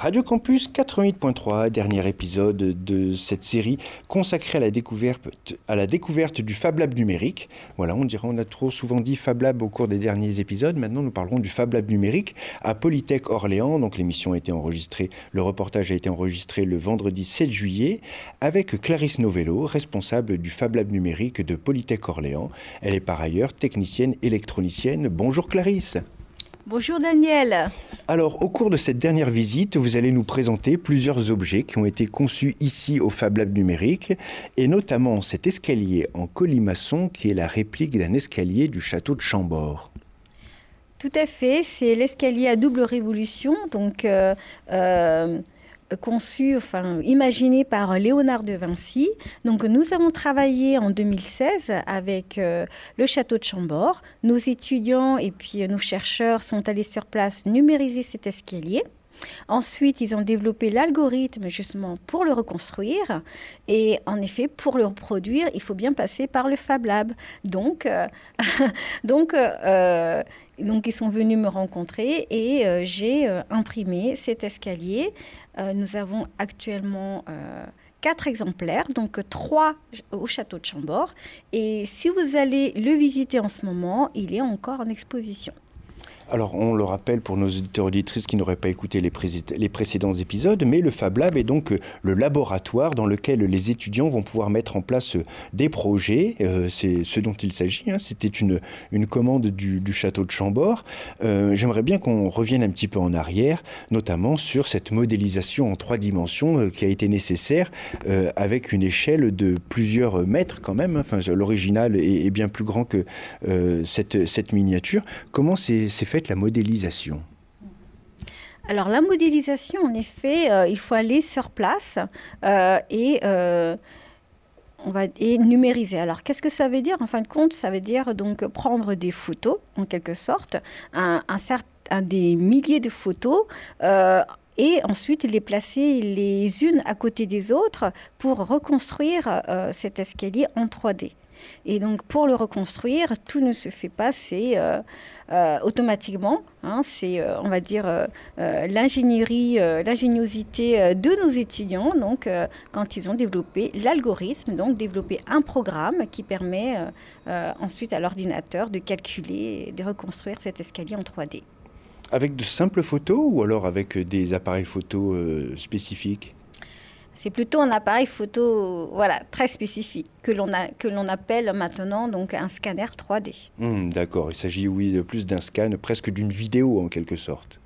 Radio Campus 88.3, dernier épisode de cette série consacrée à la découverte, du Fab Lab numérique. Voilà, on dirait, on a trop souvent dit Fab Lab au cours des derniers épisodes. Maintenant, nous parlerons du Fab Lab numérique à Polytech Orléans. Donc, l'émission a été enregistrée, le reportage a été enregistré le vendredi 7 juillet avec Clarisse Novello, responsable du Fab Lab numérique de Polytech Orléans. Elle est par ailleurs technicienne électronicienne. Bonjour Clarisse. Bonjour Daniel. Alors, au cours de cette dernière visite, vous allez nous présenter plusieurs objets qui ont été conçus ici au Fab Lab numérique, et notamment cet escalier en colimaçon qui est la réplique d'un escalier du château de Chambord. Tout à fait, c'est l'escalier à double révolution, donc euh, euh, conçu, enfin imaginé par Léonard de Vinci. Donc nous avons travaillé en 2016 avec euh, le château de Chambord. Nos étudiants et puis nos chercheurs sont allés sur place numériser cet escalier. Ensuite, ils ont développé l'algorithme justement pour le reconstruire. Et en effet, pour le reproduire, il faut bien passer par le Fab Lab. Donc, euh, donc, euh, donc, ils sont venus me rencontrer et j'ai imprimé cet escalier euh, nous avons actuellement euh, quatre exemplaires, donc trois au château de Chambord. Et si vous allez le visiter en ce moment, il est encore en exposition. Alors, on le rappelle pour nos auditeurs auditrices qui n'auraient pas écouté les, précédents épisodes, mais le Fab Lab est donc euh, le laboratoire dans lequel les étudiants vont pouvoir mettre en place euh, des projets. Euh, c'est ce dont il s'agit. Hein. C'était une, commande du, château de Chambord. J'aimerais bien qu'on revienne un petit peu en arrière, notamment sur cette modélisation en trois dimensions qui a été nécessaire avec une échelle de plusieurs mètres quand même. Hein. Enfin, l'original est, est, bien plus grand que cette, cette miniature. Comment c'est fait la modélisation alors la modélisation, en effet, euh, il faut aller sur place euh, et euh, on va et numériser. Alors qu'est-ce que ça veut dire? En fin de compte, ça veut dire donc prendre des photos, en quelque sorte, un, certain, des milliers de photos. et ensuite les placer les unes à côté des autres pour reconstruire cet escalier en 3D. Et donc pour le reconstruire, tout ne se fait pas, c'est euh, automatiquement. Hein, c'est, euh, on va dire, euh, l'ingénierie, l'ingéniosité de nos étudiants. Donc, quand ils ont développé l'algorithme, donc développé un programme qui permet ensuite à l'ordinateur de calculer et de reconstruire cet escalier en 3D. Avec de simples photos ou alors avec des appareils photo spécifiques? C'est plutôt un appareil photo voilà, très spécifique que l'on, appelle maintenant donc un scanner 3D. Hmm, d'accord, il s'agit oui de plus d'un scan, presque d'une vidéo en quelque sorte.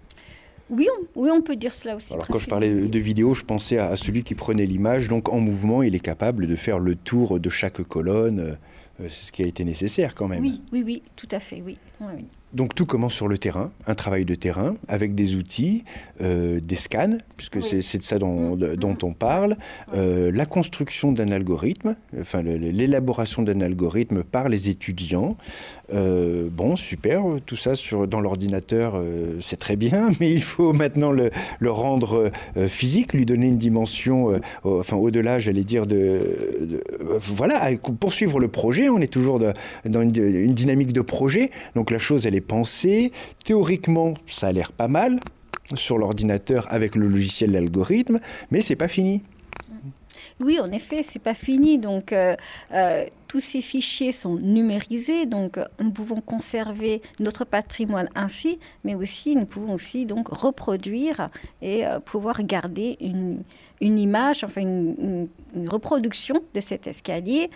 Oui on, oui, on peut dire cela aussi. Alors quand je parlais de vidéo, je pensais à, celui qui prenait l'image, donc en mouvement, il est capable de faire le tour de chaque colonne. Euh, c'est ce qui a été nécessaire quand même. Oui, oui, oui, tout à fait, oui. oui. Donc tout commence sur le terrain, un travail de terrain avec des outils, euh, des scans, puisque c'est de ça dont, mm. dont on parle, euh, la construction d'un algorithme, enfin l'élaboration d'un algorithme par les étudiants. Euh, bon, super, tout ça sur, dans l'ordinateur, c'est très bien, mais il faut maintenant le, rendre physique, lui donner une dimension, enfin au-delà, j'allais dire, de, voilà, poursuivre le projet. On est toujours dans une, une dynamique de projet, donc la chose, elle est pensée. Théoriquement, ça a l'air pas mal sur l'ordinateur avec le logiciel l'algorithme, mais c'est pas fini. Oui, en effet, c'est pas fini. Donc, euh, euh, tous ces fichiers sont numérisés. Donc, euh, nous pouvons conserver notre patrimoine ainsi, mais aussi nous pouvons aussi donc reproduire et pouvoir garder une, une image, enfin une, reproduction de cet escalier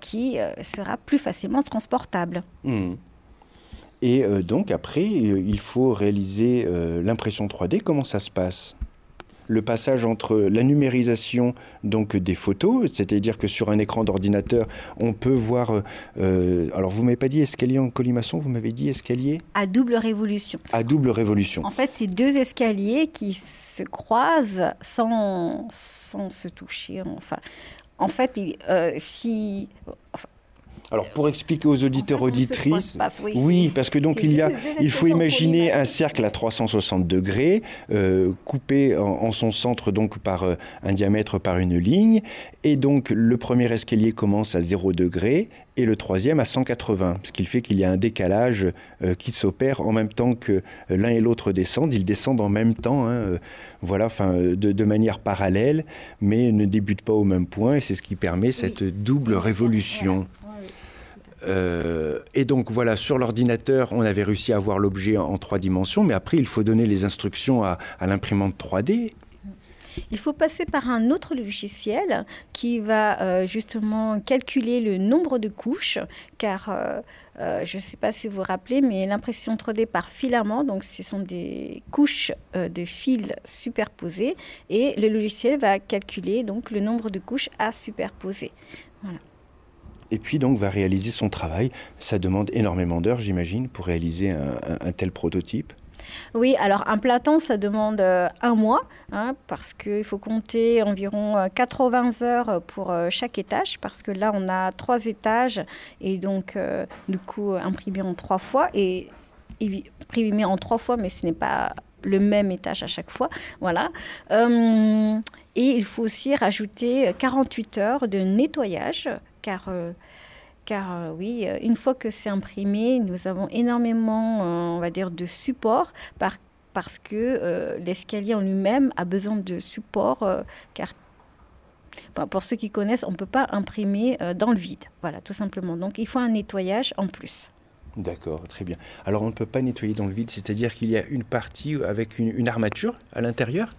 qui sera plus facilement transportable. Hmm. Et donc après, il faut réaliser l'impression 3D. Comment ça se passe? Le passage entre la numérisation donc des photos, c'est-à-dire que sur un écran d'ordinateur, on peut voir. Euh, euh, alors, vous m'avez pas dit escalier en colimaçon, vous m'avez dit escalier? À double révolution. À double révolution. En fait, c'est deux escaliers qui se croisent sans, sans se toucher. Enfin, en fait, euh, si. Alors pour expliquer aux auditeurs auditrices, oui, parce que donc il y a, il faut imaginer un cercle à 360 degrés euh, coupé en, son centre donc par euh, un diamètre par une ligne, et donc le premier escalier commence à 0 degré et le troisième à 180, ce qui fait qu'il y a un décalage euh, qui s'opère en même temps que l'un et l'autre descendent. Ils descendent en même temps, hein, voilà, enfin de, de, manière parallèle, mais ne débutent pas au même point, et c'est ce qui permet cette double révolution. Euh, et donc voilà, sur l'ordinateur, on avait réussi à voir l'objet en, trois dimensions, mais après, il faut donner les instructions à, l'imprimante 3D. Il faut passer par un autre logiciel qui va euh, justement calculer le nombre de couches, car euh, je ne sais pas si vous vous rappelez, mais l'impression 3D par filament, donc ce sont des couches de fils superposées, et le logiciel va calculer donc le nombre de couches à superposer. Voilà et puis donc va réaliser son travail. Ça demande énormément d'heures, j'imagine, pour réaliser un, tel prototype. Oui, alors un platon, ça demande euh, un mois, hein, parce qu'il faut compter environ 80 euh, heures pour euh, chaque étage, parce que là, on a trois étages, et donc, du coup, imprimé en trois fois, et, imprimé en trois fois, mais ce n'est pas le même étage à chaque fois. Voilà. et il faut aussi rajouter 48 heures de nettoyage car, euh, car euh, oui, euh, une fois que c'est imprimé, nous avons énormément, on va dire, de support par, parce que l'escalier en lui-même a besoin de support, car pour ceux qui connaissent, on ne peut pas imprimer dans le vide. Voilà, tout simplement. Donc il faut un nettoyage en plus. D'accord, très bien. Alors on ne peut pas nettoyer dans le vide, c'est-à-dire qu'il y a une partie avec une, armature à l'intérieur?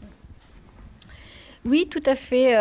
Oui, tout à fait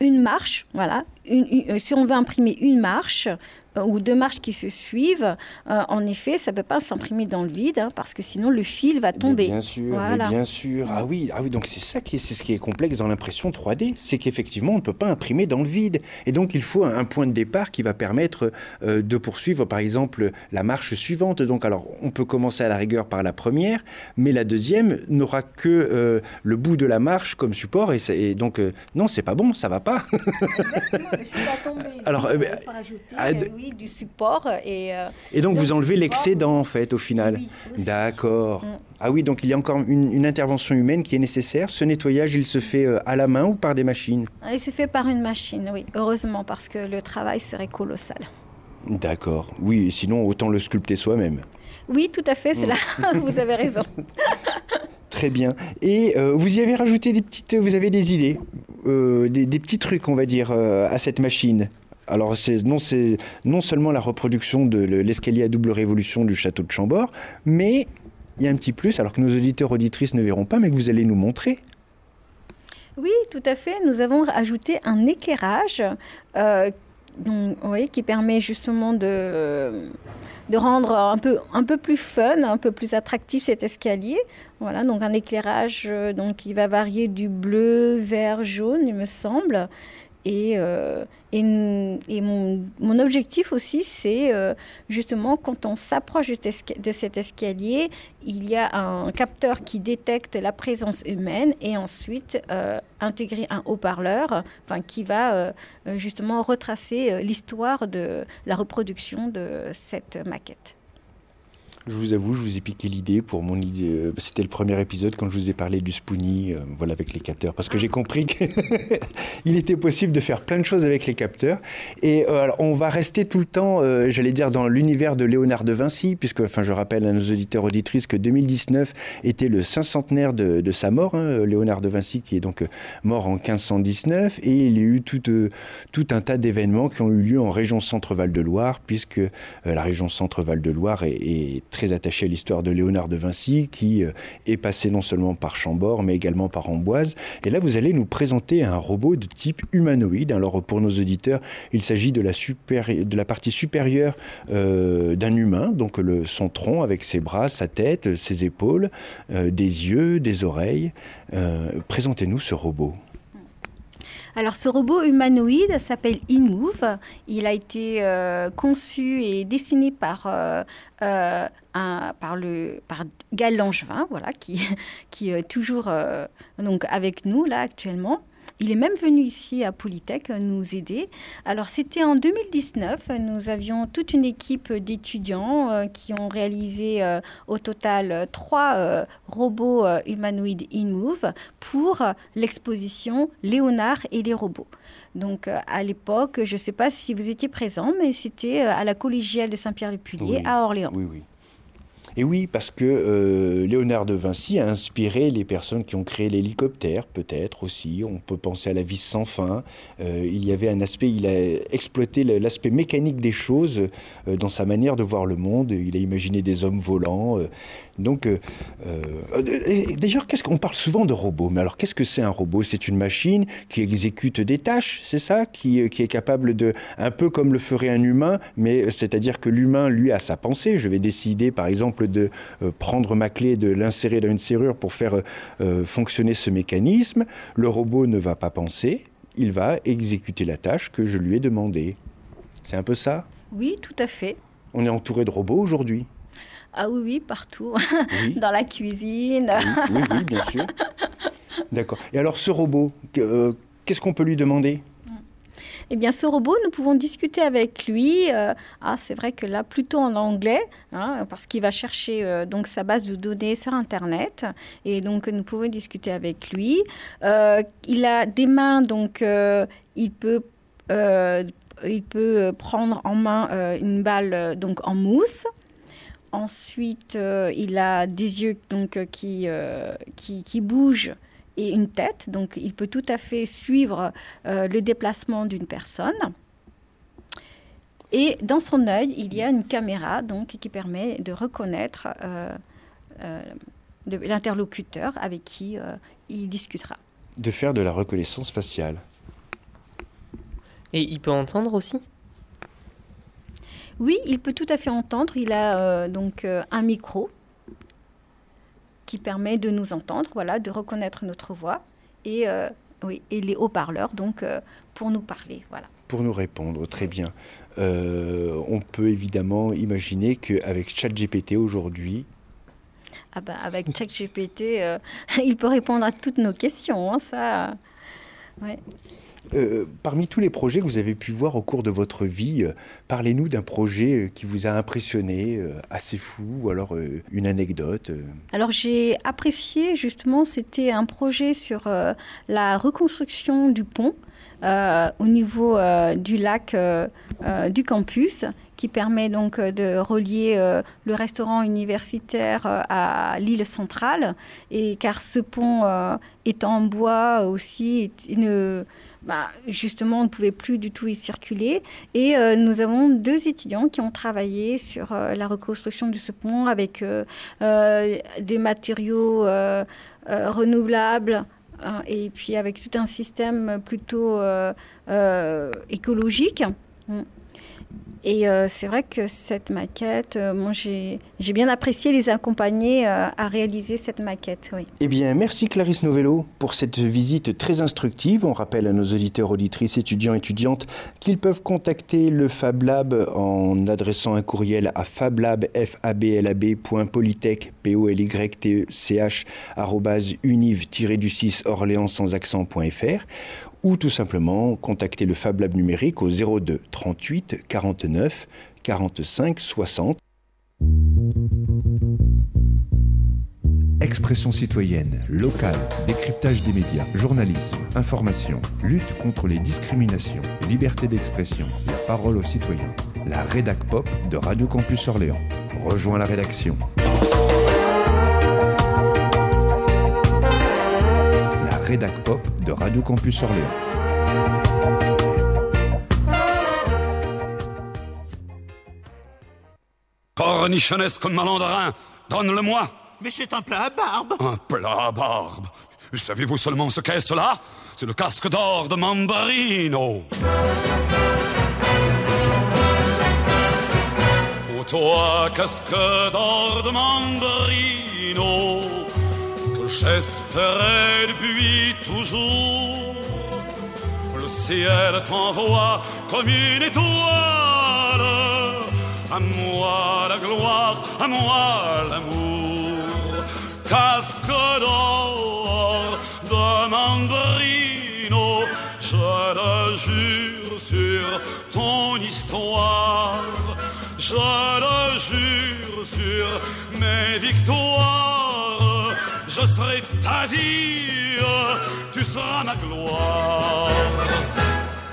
une marche, voilà. Euh, si on veut imprimer une marche, euh, ou deux marches qui se suivent, euh, en effet, ça ne peut pas s'imprimer dans le vide, hein, parce que sinon le fil va tomber. bien sûr, bien sûr. Ah oui, ah oui donc c'est ça qui est, c'est ce qui est complexe dans l'impression 3D, c'est qu'effectivement on ne peut pas imprimer dans le vide, et donc il faut un, point de départ qui va permettre euh, de poursuivre, par exemple, la marche suivante. Donc alors on peut commencer à la rigueur par la première, mais la deuxième n'aura que le bout de la marche comme support, et, et donc non, c'est pas bon, ça va pas. Exactement, pas tomber. Alors, rajouter, du support. Et, euh, et donc, vous enlevez l'excédent, en fait, au final D'accord. Mm. Ah oui, donc il y a encore une, intervention humaine qui est nécessaire. Ce nettoyage, il se fait euh, à la main ou par des machines? Il se fait par une machine, oui. Heureusement, parce que le travail serait colossal. D'accord. Oui, sinon, autant le sculpter soi-même. Oui, tout à fait, c'est mm. là. vous avez raison. Très bien. Et euh, vous y avez rajouté des petites, vous avez des idées, des, des, petits trucs, on va dire, à cette machine? Alors c'est non, non seulement la reproduction de l'escalier à double révolution du château de Chambord, mais il y a un petit plus, alors que nos auditeurs auditrices ne verront pas, mais que vous allez nous montrer. Oui, tout à fait. Nous avons ajouté un éclairage euh, qui permet justement de, de rendre un peu, plus fun, un peu plus attractif cet escalier. Voilà, donc un éclairage euh, qui va varier du bleu, vert, jaune, il me semble. Et, euh, mon, objectif aussi, c'est euh, justement quand on s'approche de, cet escalier, il y a un capteur qui détecte la présence humaine et ensuite euh, intégrer un haut-parleur enfin, qui va justement retracer l'histoire de la reproduction de cette maquette. Je vous avoue, je vous ai piqué l'idée pour mon idée. Euh, c'était le premier épisode quand je vous ai parlé du Spoonie, euh, voilà, avec les capteurs, parce que j'ai compris qu'il était possible de faire plein de choses avec les capteurs. Et euh, alors, on va rester tout le temps, j'allais dire, dans l'univers de Léonard de Vinci, puisque, enfin, je rappelle à nos auditeurs auditrices que 2019 était le cinquantenaire de, de sa mort, hein, Léonard de Vinci, qui est donc mort en 1519, et il y a eu tout, un tas d'événements qui ont eu lieu en région Centre-Val de Loire, puisque la région Centre-Val de Loire est, est très très attaché à l'histoire de Léonard de Vinci, qui euh, est passé non seulement par Chambord, mais également par Amboise. Et là, vous allez nous présenter un robot de type humanoïde. Alors, pour nos auditeurs, il s'agit de, la partie supérieure euh, d'un humain, donc son tronc avec ses bras, sa tête, ses épaules, euh, des yeux, des oreilles. Présentez-nous ce robot. Alors ce robot humanoïde s'appelle InMove. Il a été euh, conçu et dessiné par, euh, euh, le, par Gal Langevin, voilà, qui, est toujours avec nous là actuellement. Il est même venu ici à Polytech nous aider. Alors c'était en 2019, nous avions toute une équipe d'étudiants euh, qui ont réalisé euh, au total trois euh, robots humanoïdes InMove pour l'exposition Léonard et les robots. Donc à l'époque, je ne sais pas si vous étiez présent, mais c'était à la collégiale de Saint-Pierre-le-Pulier à Orléans. Oui, oui. Et oui, parce que euh, Léonard de Vinci a inspiré les personnes qui ont créé l'hélicoptère, peut-être aussi. On peut penser à la vie sans fin. Euh, il y avait un aspect, il a exploité l'aspect mécanique des choses euh, dans sa manière de voir le monde. Il a imaginé des hommes volants, donc, euh, euh, d'ailleurs, qu'est-ce qu'on parle souvent de robot? Mais alors, qu'est-ce que c'est un robot? C'est une machine qui exécute des tâches, c'est ça? Qui, qui, est capable de, un peu comme le ferait un humain, mais c'est-à-dire que l'humain, lui, a sa pensée. Je vais décider, par exemple, de euh, prendre ma clé, de l'insérer dans une serrure pour faire fonctionner ce mécanisme. Le robot ne va pas penser, il va exécuter la tâche que je lui ai demandée. C'est un peu ça? Oui, tout à fait. On est entouré de robots aujourd'hui. Ah oui, oui, partout. Dans la cuisine. Oui, oui, bien sûr. D'accord. Et alors ce robot, euh, qu'est-ce qu'on peut lui demander? Eh bien, ce robot, nous pouvons discuter avec lui. Euh, ah, c'est vrai que là, plutôt en anglais, hein, parce qu'il va chercher euh, donc sa base de données sur Internet, et donc nous pouvons discuter avec lui. il a des mains, donc il peut il peut prendre en main une balle donc en mousse. Ensuite, euh, il a des yeux donc, euh, qui, euh, qui, qui, bougent et une tête. Donc, il peut tout à fait suivre le déplacement d'une personne. Et dans son œil, il y a une caméra donc, qui permet de reconnaître l'interlocuteur avec qui il discutera. De faire de la reconnaissance faciale. Et il peut entendre aussi? Oui, il peut tout à fait entendre. Il a euh, donc euh, un micro qui permet de nous entendre, voilà, de reconnaître notre voix et, euh, oui, et les haut-parleurs donc pour nous parler, voilà. Pour nous répondre, très bien. on peut évidemment imaginer qu'avec ChatGPT aujourd'hui, ah bah, avec ChatGPT, il peut répondre à toutes nos questions, hein, ça. Ouais. Euh, parmi tous les projets que vous avez pu voir au cours de votre vie, euh, parlez-nous d'un projet euh, qui vous a impressionné, assez fou, ou alors une anecdote. Alors j'ai apprécié justement, c'était un projet sur la reconstruction du pont au niveau du lac du campus qui permet donc de relier le restaurant universitaire à l'île centrale et car ce pont est en bois aussi une bah, justement, on ne pouvait plus du tout y circuler. Et euh, nous avons deux étudiants qui ont travaillé sur euh, la reconstruction de ce pont avec euh, des matériaux renouvelables et puis avec tout un système plutôt écologique. Et euh, c'est vrai que cette maquette, euh, j'ai bien apprécié les accompagner euh, à réaliser cette maquette. Eh bien, merci Clarisse Novello pour cette visite très instructive. On rappelle à nos auditeurs, auditrices, étudiants, étudiantes qu'ils peuvent contacter le Fab Lab en adressant un courriel à fablab.polytech, p o l y t e c h univ-du-6 orléans sans accent.fr ou tout simplement contacter le Fab Lab numérique au 02 38 49 45 60. Expression citoyenne, locale, décryptage des médias, journalisme, information, lutte contre les discriminations, liberté d'expression, la parole aux citoyens. La rédac pop de Radio Campus Orléans. Rejoins la rédaction. rédac pop de Radio Campus Orléans. cornichonesque malandrin, donne-le-moi. Mais c'est un plat à barbe. Un plat à barbe. Savez-vous seulement ce qu'est cela? C'est le casque d'or de Mambarino. Oh, toi, casque d'or de Mambarino. J'espérais depuis toujours. Le ciel t'envoie comme une étoile. À moi la gloire, à moi l'amour. Casque d'or de Mambrino, je le jure sur ton histoire. Je le jure sur mes victoires je serai ta vie, tu seras ma gloire.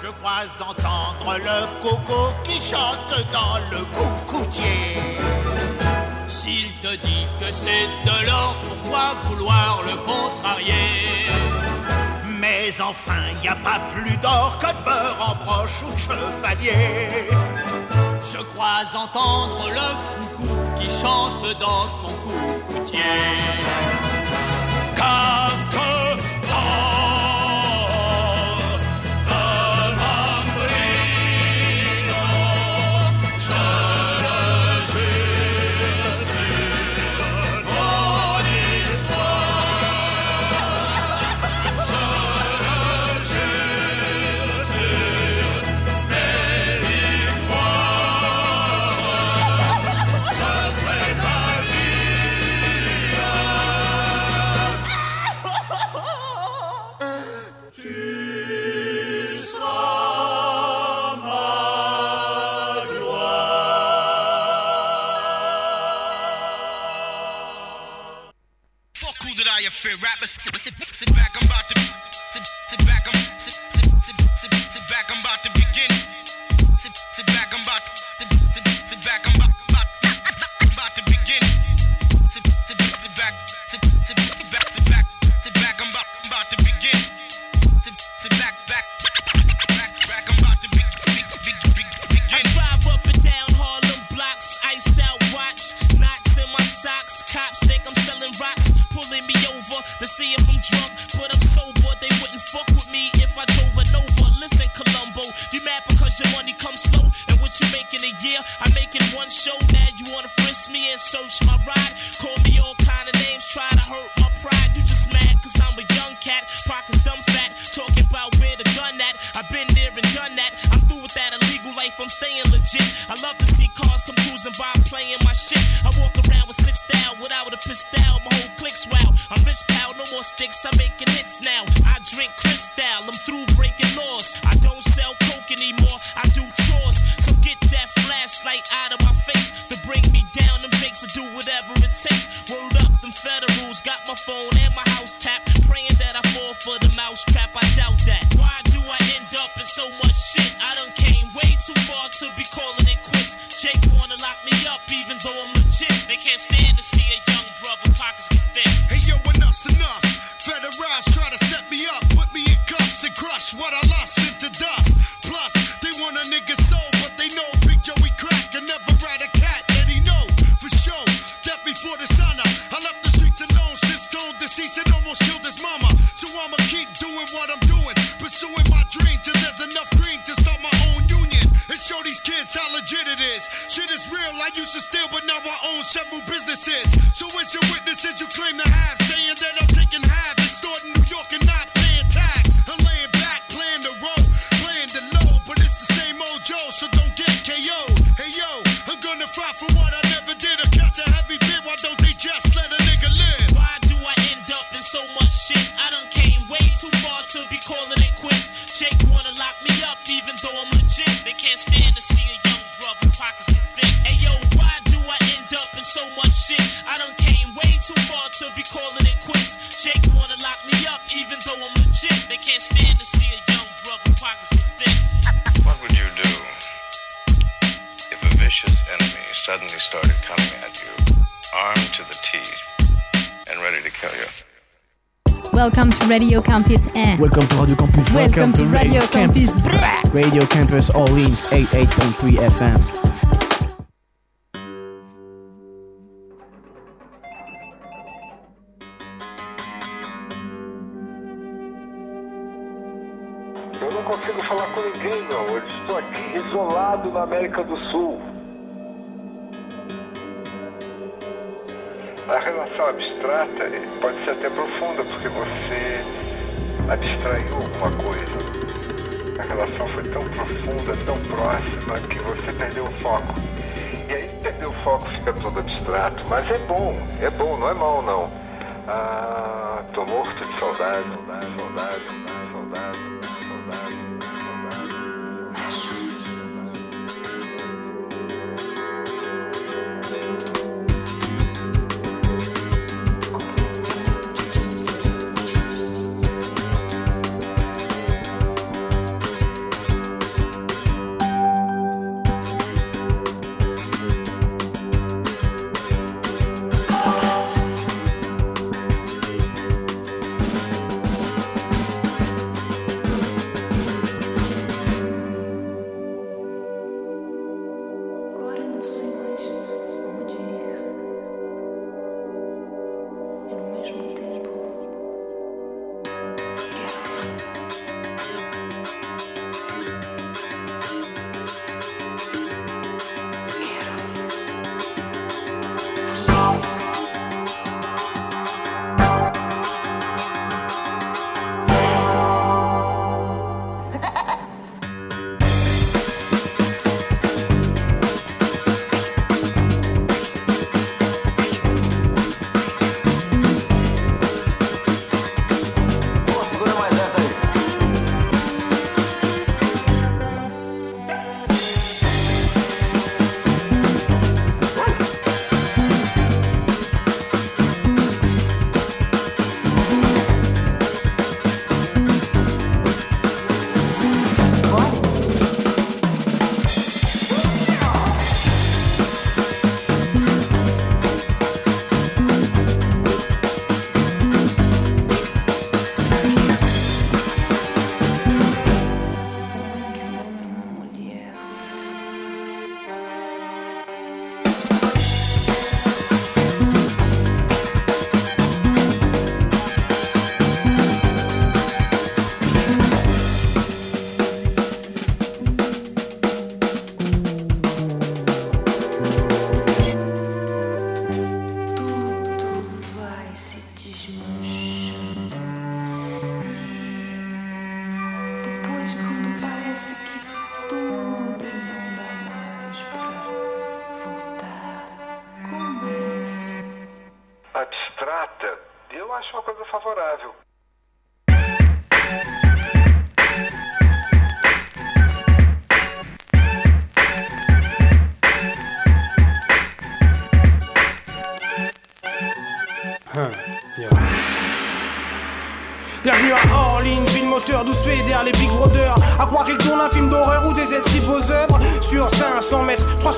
Je crois entendre le coco qui chante dans le coucoutier. S'il te dit que c'est de l'or, pourquoi vouloir le contrarier? Mais enfin, y a pas plus d'or que de beurre en broche ou chevalier. Je crois entendre le coucou qui chante dans ton coucoutier. Cause Slight. I Welcome to Radio Campus 1. Welcome to Radio Campus. Welcome, to, Radio Campus. Radio Campus Orleans 88.3 FM. Eu não consigo falar com ninguém, não. Eu estou aqui isolado na América do Sul. A relação abstrata eh, pode ser até profunda, porque você abstraiu alguma coisa. A relação foi tão profunda, tão próxima, que você perdeu o foco. E aí perder o foco fica todo abstrato. Mas é bom, é bom, não é mal não. Ah, tô morto de saudade, saudade, saudade, saudade,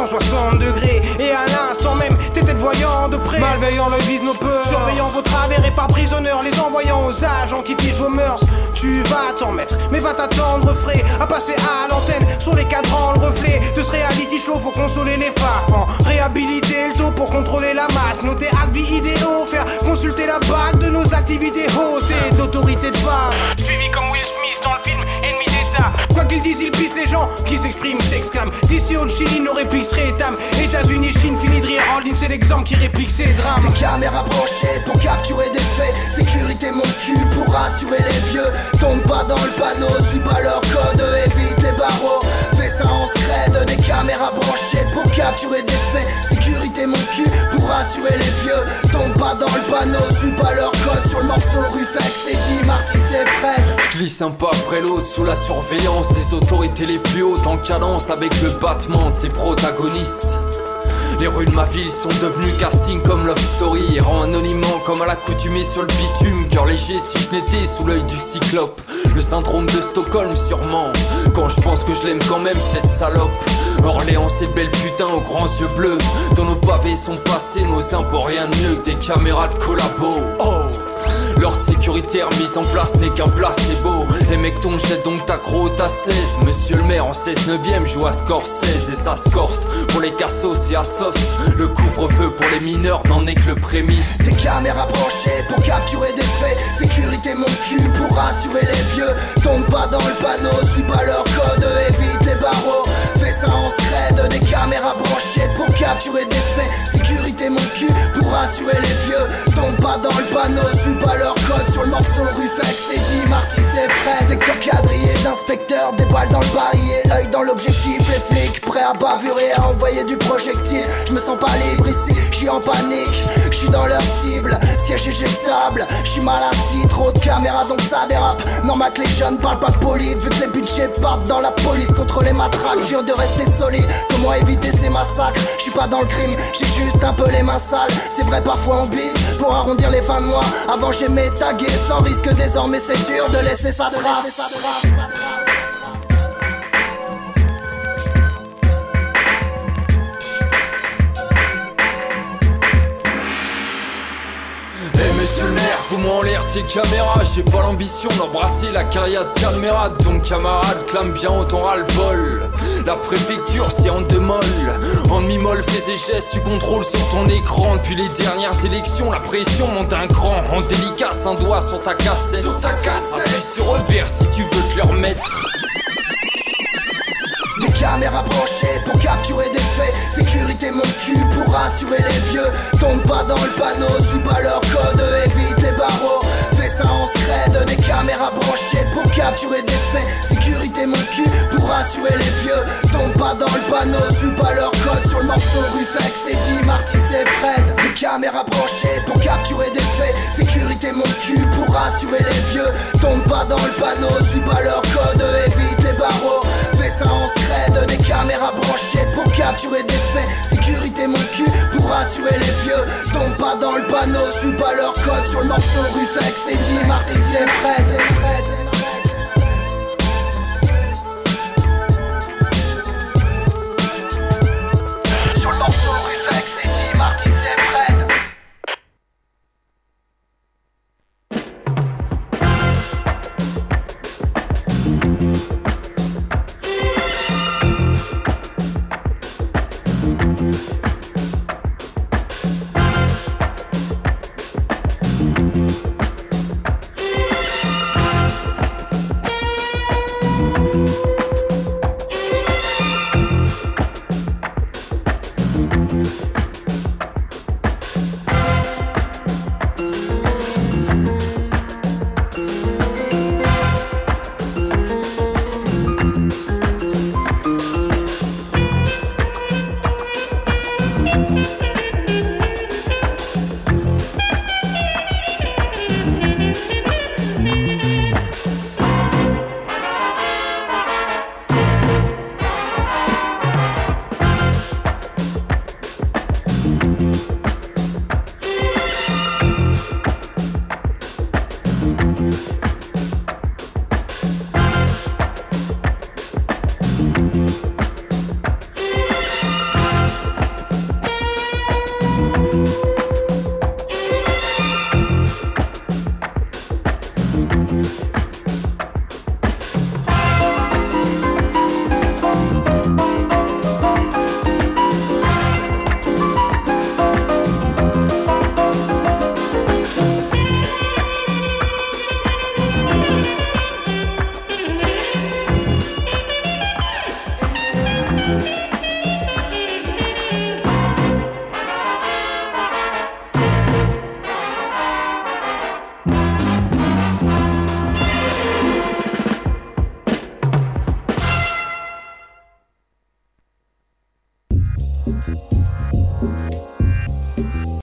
360 degrés. Et à l'instant même, t'es peut-être voyant de près. Malveillant l'œil vise nos peurs. Surveillant vos travers et par prisonneurs, les envoyant aux agents qui fichent vos mœurs. Tu vas t'en mettre, mais va t'attendre frais. À passer à l'antenne, sur les cadrans, le reflet de ce reality show. Faut consoler les farfans. Réhabiliter le taux pour contrôler la masse. Noter actes vie idéaux, faire consulter la bague de nos activités. Oh, Quoi qu'ils disent, ils pissent les gens qui s'expriment, s'exclament. D'ici au Chili, nos répliques se rétament. États-Unis, Chine, fini de rire. En ligne, c'est l'exemple qui réplique ces drames. Des caméras branchées pour capturer des faits Sécurité mon cul pour rassurer les vieux Tombe pas dans le panneau, suis pas leur code Évite les barreaux, fais ça en scred Des caméras branchées pour capturer des faits Sécurité mon cul pour rassurer les vieux Tombe pas dans le panneau, suis pas leur code Sur le morceau Rufex, c'est dit, Marty c'est Je glisse un pas après l'autre sous la surveillance des autorités les plus hautes en cadence avec le battement de ses protagonistes. Les rues de ma ville sont devenues casting comme Love Story. Rend anonymement comme à l'accoutumée sur le bitume. Cœur léger si je n'étais sous l'œil du cyclope. Le syndrome de Stockholm sûrement. Quand je pense que je l'aime quand même cette salope. Orléans, c'est belle putain aux grands yeux bleus. Dans nos pavés sont passés nos impôts, rien de mieux des caméras de collabo. Oh! L'ordre sécuritaire mis en place n'est qu'un placebo. Les mecs ton jette donc ta crotte à 16. Monsieur le maire en 16 9ème joue à Scorsese et ça se. Pour les cassos et assos, le couvre-feu pour les mineurs n'en est que le prémisse. Des caméras branchées pour capturer des faits. Sécurité mon cul pour rassurer les vieux. Tombe pas dans le panneau, suis pas leur code, évite les barreaux. En des caméras branchées pour capturer des faits. Sécurité mon cul pour rassurer les vieux. Tombe pas dans le panneau, suis pas leur code sur le morceau Ruffex. C'est dit, Marty, c'est frais. Secteur quadrillé d'inspecteurs, des balles dans le barillet. L'œil dans l'objectif, les flics prêts à bavurer, à envoyer du projectile. Je me sens pas libre ici, je suis en panique. Je suis dans leur cible, siège éjectable. Je suis mal assis, trop de caméras donc ça dérape. Normal que les jeunes parlent pas poli, vu que les budgets partent dans la police contre les matraques. Dur de rester solide, comment éviter ces massacres? Je suis pas dans le crime, j'ai juste un peu les mains sales. C'est vrai, parfois on bise pour arrondir les fins de mois. Avant j'aimais taguer sans risque, désormais c'est dur de laisser sa trace. Fous-moi en l'air tes caméras J'ai pas l'ambition d'embrasser la carrière de caméra Donc camarade, clame bien au ton ras-le-bol. La préfecture c'est en démol. En demi-molle fais et gestes, tu contrôles sur ton écran. Depuis les dernières élections, la pression monte un cran. En délicace, un doigt sur ta cassette. Sur ta cassette. Appuie sur revers si tu veux te le remettre Des caméras branchées pour capturer des faits. Sécurité mon cul pour rassurer les vieux. Tombe pas dans le panneau, suis pas leur code Évite les barreaux, fais ça en scred Des caméras branchées pour capturer des faits. Sécurité mon cul pour rassurer les vieux. Tombe pas dans le panneau, suis pas leur code. Sur le morceau Ruffex, c'est dit Marty, c'est Fred. Des caméras branchées pour capturer des faits. Sécurité mon cul pour rassurer les vieux. Tombe pas dans le panneau, suis pas leur code Évite les barreaux, en scred Des caméras branchées pour capturer des faits. Sécurité mon cul pour rassurer les vieux. Tombe pas dans le panneau, suis pas leur code Sur le morceau Ruffex, c'est dit c'est Fred.